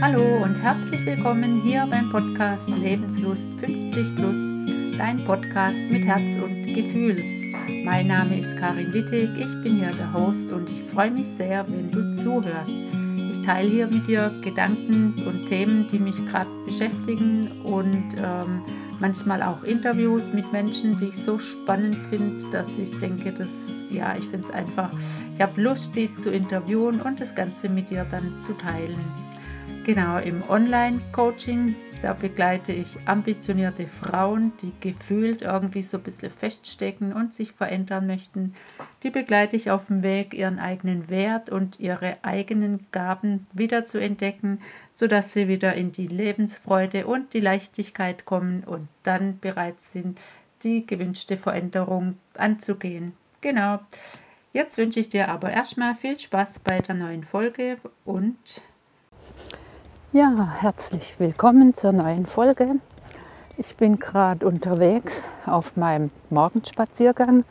Hallo und herzlich willkommen hier beim Podcast Lebenslust 50 Plus, dein Podcast mit Herz und Gefühl. Mein Name ist Karin Wittig, ich bin hier der Host und ich freue mich sehr, wenn du zuhörst. Ich teile hier mit dir Gedanken und Themen, die mich gerade beschäftigen und ähm, manchmal auch Interviews mit Menschen, die ich so spannend finde, dass ich denke, dass ja, ich finde es einfach, ich habe Lust, die zu interviewen und das Ganze mit dir dann zu teilen. Genau, im Online-Coaching, da begleite ich ambitionierte Frauen, die gefühlt irgendwie so ein bisschen feststecken und sich verändern möchten. Die begleite ich auf dem Weg, ihren eigenen Wert und ihre eigenen Gaben wieder zu entdecken, sodass sie wieder in die Lebensfreude und die Leichtigkeit kommen und dann bereit sind, die gewünschte Veränderung anzugehen. Genau. Jetzt wünsche ich dir aber erstmal viel Spaß bei der neuen Folge und ja, herzlich willkommen zur neuen Folge. Ich bin gerade unterwegs auf meinem Morgenspaziergang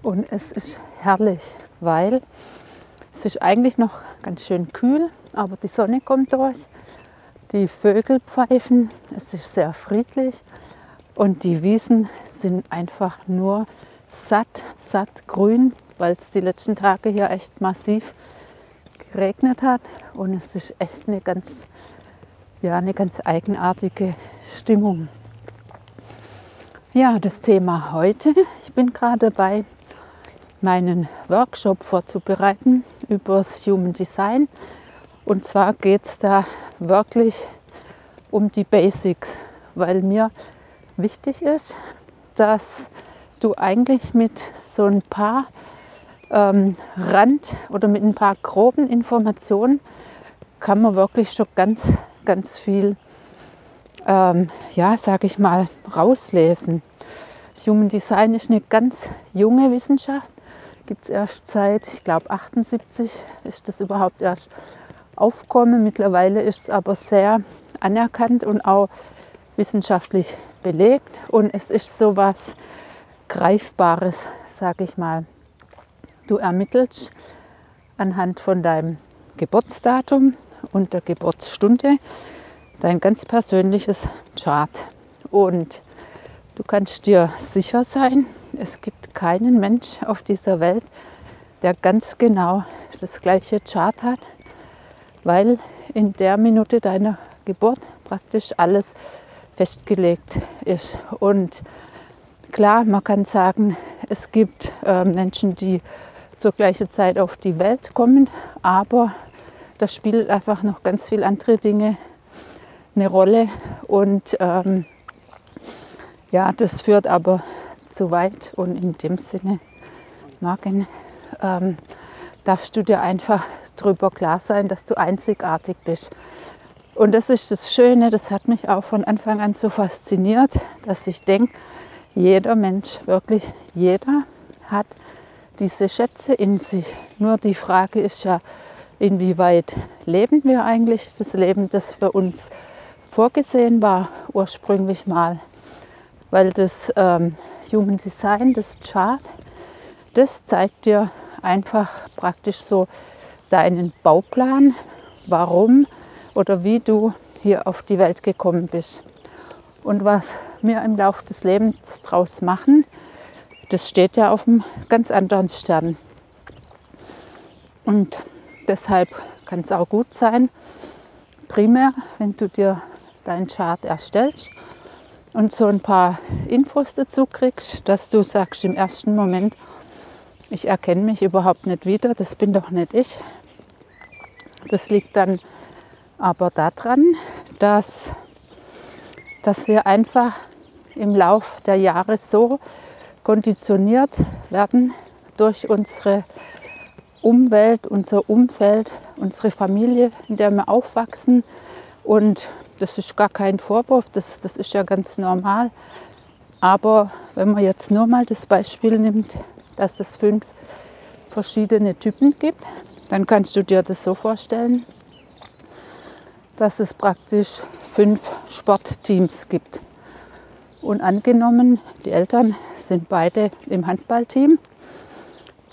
und es ist herrlich, weil es ist eigentlich noch ganz schön kühl, aber die Sonne kommt durch. Die Vögel pfeifen, es ist sehr friedlich und die Wiesen sind einfach nur satt, satt grün, weil es die letzten Tage hier echt massiv geregnet hat und es ist echt eine ganz ja, eine ganz eigenartige Stimmung. Ja, das Thema heute. Ich bin gerade dabei, meinen Workshop vorzubereiten über das Human Design. Und zwar geht es da wirklich um die Basics, weil mir wichtig ist, dass du eigentlich mit so ein paar ähm, Rand oder mit ein paar groben Informationen kann man wirklich schon ganz ganz viel, ähm, ja, sage ich mal, rauslesen. Das Human Design ist eine ganz junge Wissenschaft, gibt es erst seit, ich glaube, 78 ist das überhaupt erst aufgekommen. Mittlerweile ist es aber sehr anerkannt und auch wissenschaftlich belegt und es ist so was Greifbares, sage ich mal. Du ermittelst anhand von deinem Geburtsdatum und der Geburtsstunde dein ganz persönliches Chart. Und du kannst dir sicher sein, es gibt keinen Mensch auf dieser Welt, der ganz genau das gleiche Chart hat, weil in der Minute deiner Geburt praktisch alles festgelegt ist. Und klar, man kann sagen, es gibt äh, Menschen, die zur gleichen Zeit auf die Welt kommen, aber da spielt einfach noch ganz viele andere Dinge eine Rolle. Und ähm, ja, das führt aber zu weit. Und in dem Sinne, Morgen, ähm, darfst du dir einfach darüber klar sein, dass du einzigartig bist. Und das ist das Schöne, das hat mich auch von Anfang an so fasziniert, dass ich denke, jeder Mensch, wirklich jeder, hat diese Schätze in sich. Nur die Frage ist ja, inwieweit leben wir eigentlich das Leben, das für uns vorgesehen war ursprünglich mal. Weil das ähm, Human Design, das Chart, das zeigt dir einfach praktisch so deinen Bauplan, warum oder wie du hier auf die Welt gekommen bist. Und was wir im Laufe des Lebens draus machen, das steht ja auf einem ganz anderen Stern. Und Deshalb kann es auch gut sein, primär, wenn du dir deinen Chart erstellst und so ein paar Infos dazu kriegst, dass du sagst im ersten Moment, ich erkenne mich überhaupt nicht wieder, das bin doch nicht ich. Das liegt dann aber daran, dass, dass wir einfach im Lauf der Jahre so konditioniert werden durch unsere Umwelt, unser Umfeld, unsere Familie, in der wir aufwachsen. Und das ist gar kein Vorwurf, das, das ist ja ganz normal. Aber wenn man jetzt nur mal das Beispiel nimmt, dass es fünf verschiedene Typen gibt, dann kannst du dir das so vorstellen, dass es praktisch fünf Sportteams gibt. Und angenommen, die Eltern sind beide im Handballteam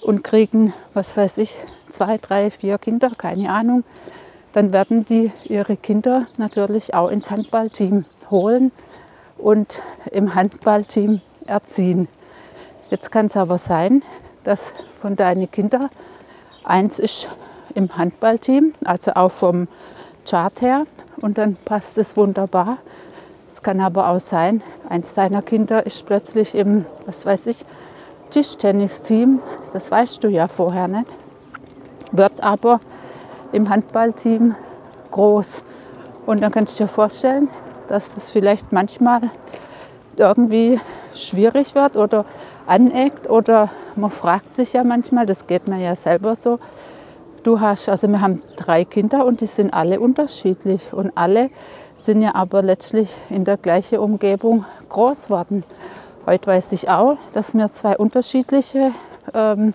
und kriegen, was weiß ich, zwei, drei, vier Kinder, keine Ahnung, dann werden die ihre Kinder natürlich auch ins Handballteam holen und im Handballteam erziehen. Jetzt kann es aber sein, dass von deinen Kindern eins ist im Handballteam, also auch vom Chart her, und dann passt es wunderbar. Es kann aber auch sein, eins deiner Kinder ist plötzlich im, was weiß ich, Tischtennisteam, das weißt du ja vorher nicht, wird aber im Handballteam groß. Und dann kannst du dir vorstellen, dass das vielleicht manchmal irgendwie schwierig wird oder aneckt oder man fragt sich ja manchmal, das geht mir ja selber so, du hast, also wir haben drei Kinder und die sind alle unterschiedlich und alle sind ja aber letztlich in der gleichen Umgebung groß worden. Heute weiß ich auch, dass wir zwei unterschiedliche ähm,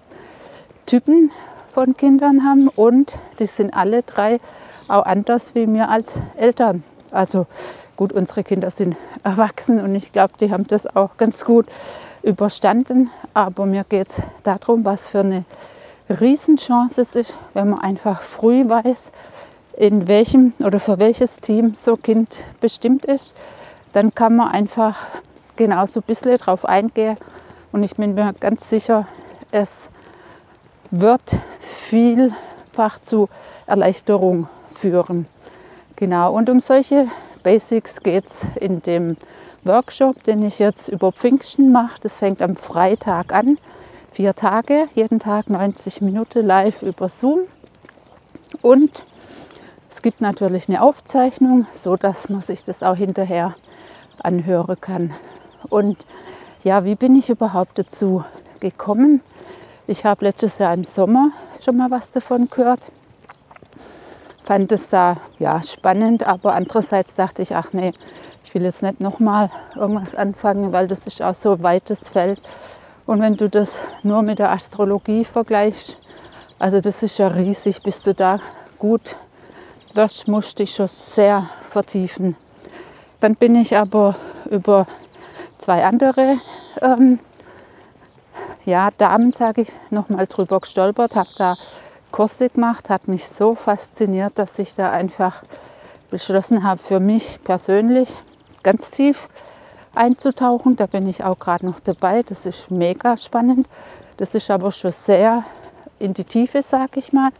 Typen von Kindern haben und die sind alle drei auch anders wie wir als Eltern. Also gut, unsere Kinder sind erwachsen und ich glaube, die haben das auch ganz gut überstanden. Aber mir geht es darum, was für eine Riesenchance es ist, wenn man einfach früh weiß, in welchem oder für welches Team so ein Kind bestimmt ist. Dann kann man einfach genau so ein bisschen drauf eingehen. Und ich bin mir ganz sicher, es wird vielfach zu Erleichterung führen. Genau, und um solche Basics geht es in dem Workshop, den ich jetzt über Pfingsten mache. Das fängt am Freitag an. Vier Tage, jeden Tag 90 Minuten live über Zoom. Und es gibt natürlich eine Aufzeichnung, so dass man sich das auch hinterher anhören kann. Und ja, wie bin ich überhaupt dazu gekommen? Ich habe letztes Jahr im Sommer schon mal was davon gehört. Fand es da ja spannend, aber andererseits dachte ich, ach nee, ich will jetzt nicht nochmal irgendwas anfangen, weil das ist auch so ein weites Feld. Und wenn du das nur mit der Astrologie vergleichst, also das ist ja riesig, bis du da gut wirst, musst du dich schon sehr vertiefen. Dann bin ich aber über zwei andere ähm, ja, Damen, sage ich, nochmal drüber gestolpert, habe da Kurse gemacht, hat mich so fasziniert, dass ich da einfach beschlossen habe, für mich persönlich ganz tief einzutauchen. Da bin ich auch gerade noch dabei. Das ist mega spannend. Das ist aber schon sehr in die Tiefe, sage ich mal.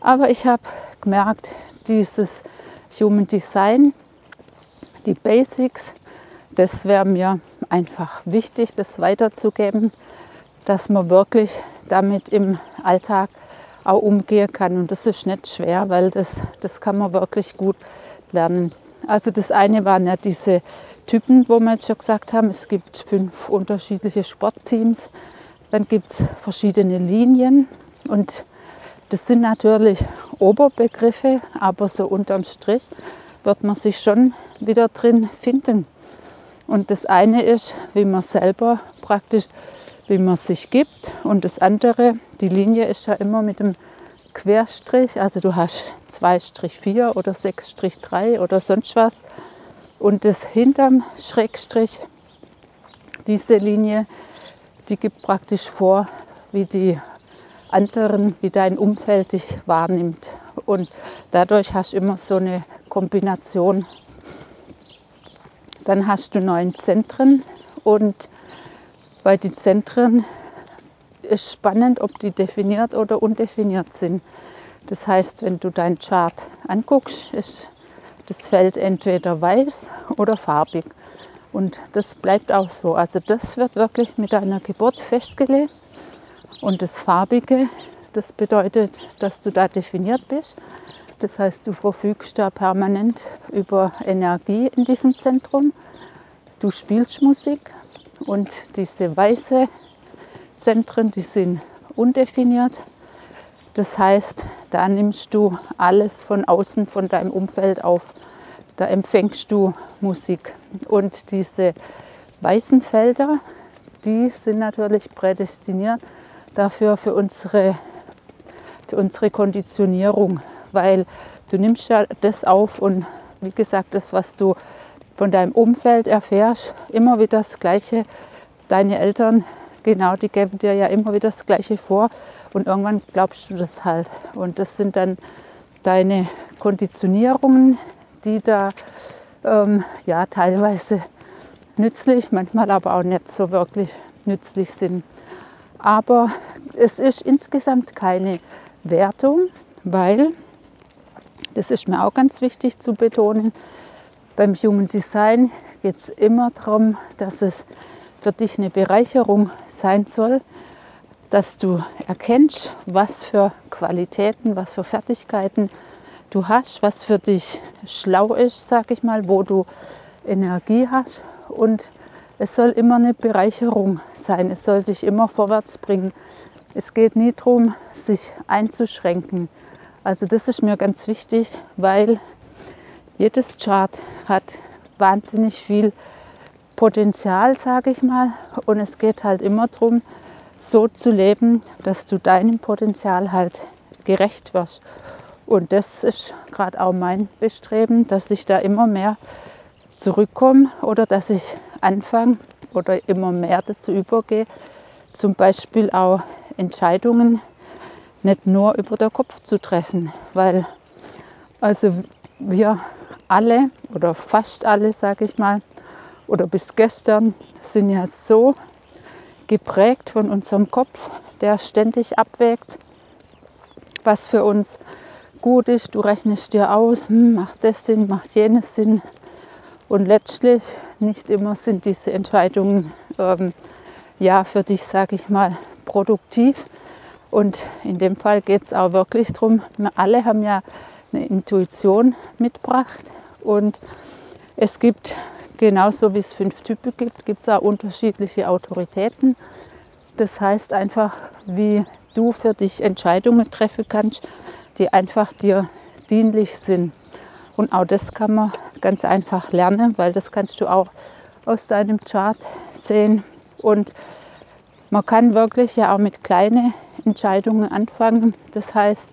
Aber ich habe gemerkt, dieses Human Design, die Basics, das wäre mir einfach wichtig, das weiterzugeben dass man wirklich damit im Alltag auch umgehen kann. Und das ist nicht schwer, weil das, das kann man wirklich gut lernen. Also das eine waren ja diese Typen, wo wir jetzt schon gesagt haben, es gibt fünf unterschiedliche Sportteams. Dann gibt es verschiedene Linien und das sind natürlich Oberbegriffe, aber so unterm Strich wird man sich schon wieder drin finden. Und das eine ist, wie man selber praktisch wie man sich gibt. Und das andere, die Linie ist ja immer mit dem Querstrich, also du hast 2-4 oder 6-3 oder sonst was. Und das hinterm Schrägstrich, diese Linie, die gibt praktisch vor, wie die anderen, wie dein Umfeld dich wahrnimmt. Und dadurch hast du immer so eine Kombination. Dann hast du neun Zentren und weil die Zentren ist spannend, ob die definiert oder undefiniert sind. Das heißt, wenn du deinen Chart anguckst, ist das Feld entweder weiß oder farbig. Und das bleibt auch so. Also das wird wirklich mit deiner Geburt festgelegt. Und das Farbige, das bedeutet, dass du da definiert bist. Das heißt, du verfügst da permanent über Energie in diesem Zentrum. Du spielst Musik, und diese weiße Zentren, die sind undefiniert. Das heißt, da nimmst du alles von außen, von deinem Umfeld auf. Da empfängst du Musik. Und diese weißen Felder, die sind natürlich prädestiniert dafür für unsere, für unsere Konditionierung, weil du nimmst ja das auf und wie gesagt, das, was du von deinem Umfeld erfährst, immer wieder das Gleiche. Deine Eltern, genau, die geben dir ja immer wieder das Gleiche vor und irgendwann glaubst du das halt. Und das sind dann deine Konditionierungen, die da ähm, ja teilweise nützlich, manchmal aber auch nicht so wirklich nützlich sind. Aber es ist insgesamt keine Wertung, weil, das ist mir auch ganz wichtig zu betonen, beim Human Design geht es immer darum, dass es für dich eine Bereicherung sein soll, dass du erkennst, was für Qualitäten, was für Fertigkeiten du hast, was für dich schlau ist, sag ich mal, wo du Energie hast und es soll immer eine Bereicherung sein. Es soll dich immer vorwärts bringen. Es geht nie darum, sich einzuschränken. Also das ist mir ganz wichtig, weil jedes Chart hat wahnsinnig viel Potenzial, sage ich mal. Und es geht halt immer darum, so zu leben, dass du deinem Potenzial halt gerecht wirst. Und das ist gerade auch mein Bestreben, dass ich da immer mehr zurückkomme oder dass ich anfange oder immer mehr dazu übergehe, zum Beispiel auch Entscheidungen nicht nur über den Kopf zu treffen, weil also wir alle oder fast alle, sage ich mal, oder bis gestern sind ja so geprägt von unserem Kopf, der ständig abwägt, was für uns gut ist. Du rechnest dir aus, hm, macht das Sinn, macht jenes Sinn. Und letztlich nicht immer sind diese Entscheidungen ähm, ja für dich, sage ich mal, produktiv. Und in dem Fall geht es auch wirklich darum, wir alle haben ja eine Intuition mitgebracht und es gibt genauso wie es fünf Typen gibt, gibt es auch unterschiedliche Autoritäten. Das heißt einfach, wie du für dich Entscheidungen treffen kannst, die einfach dir dienlich sind. Und auch das kann man ganz einfach lernen, weil das kannst du auch aus deinem Chart sehen. Und man kann wirklich ja auch mit kleinen Entscheidungen anfangen. Das heißt,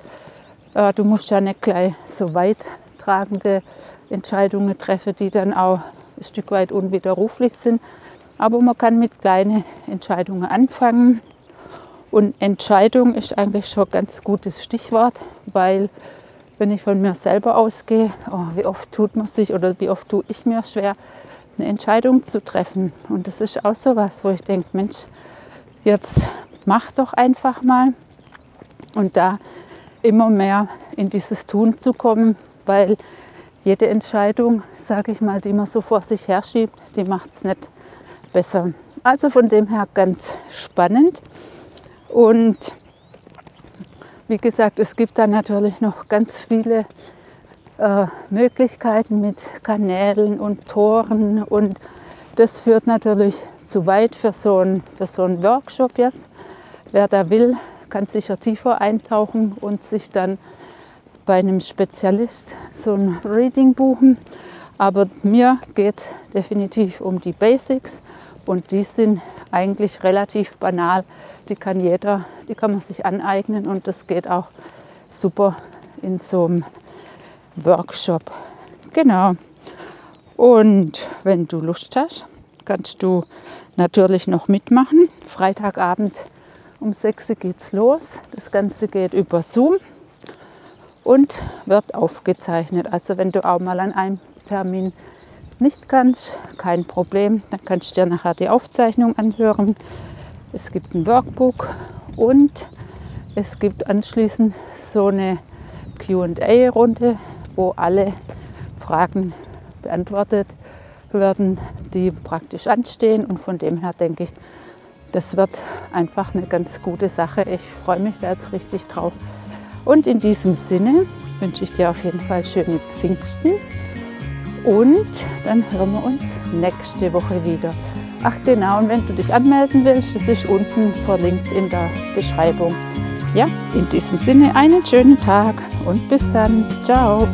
äh, du musst ja nicht gleich so weit tragende Entscheidungen treffen, die dann auch ein Stück weit unwiderruflich sind. Aber man kann mit kleinen Entscheidungen anfangen. Und Entscheidung ist eigentlich schon ein ganz gutes Stichwort, weil wenn ich von mir selber ausgehe, oh, wie oft tut man sich oder wie oft tue ich mir schwer, eine Entscheidung zu treffen. Und das ist auch so was, wo ich denke, Mensch, jetzt mach doch einfach mal. Und da immer mehr in dieses Tun zu kommen, weil jede Entscheidung, sage ich mal, die man so vor sich herschiebt, die macht es nicht besser. Also von dem her ganz spannend. Und wie gesagt, es gibt da natürlich noch ganz viele äh, Möglichkeiten mit Kanälen und Toren und das führt natürlich zu weit für so einen, für so einen Workshop jetzt. Wer da will, kann sicher tiefer eintauchen und sich dann bei einem Spezialist so ein Reading buchen. Aber mir geht es definitiv um die Basics und die sind eigentlich relativ banal. Die kann jeder, die kann man sich aneignen und das geht auch super in so einem Workshop. Genau. Und wenn du Lust hast, kannst du natürlich noch mitmachen. Freitagabend um 6 Uhr geht's los. Das Ganze geht über Zoom und wird aufgezeichnet. Also wenn du auch mal an einem Termin nicht kannst, kein Problem. Dann kannst du dir nachher die Aufzeichnung anhören. Es gibt ein Workbook und es gibt anschließend so eine QA-Runde, wo alle Fragen beantwortet werden, die praktisch anstehen. Und von dem her denke ich, das wird einfach eine ganz gute Sache. Ich freue mich da jetzt richtig drauf. Und in diesem Sinne wünsche ich dir auf jeden Fall schöne Pfingsten und dann hören wir uns nächste Woche wieder. Ach genau, und wenn du dich anmelden willst, das ist unten verlinkt in der Beschreibung. Ja, in diesem Sinne einen schönen Tag und bis dann. Ciao.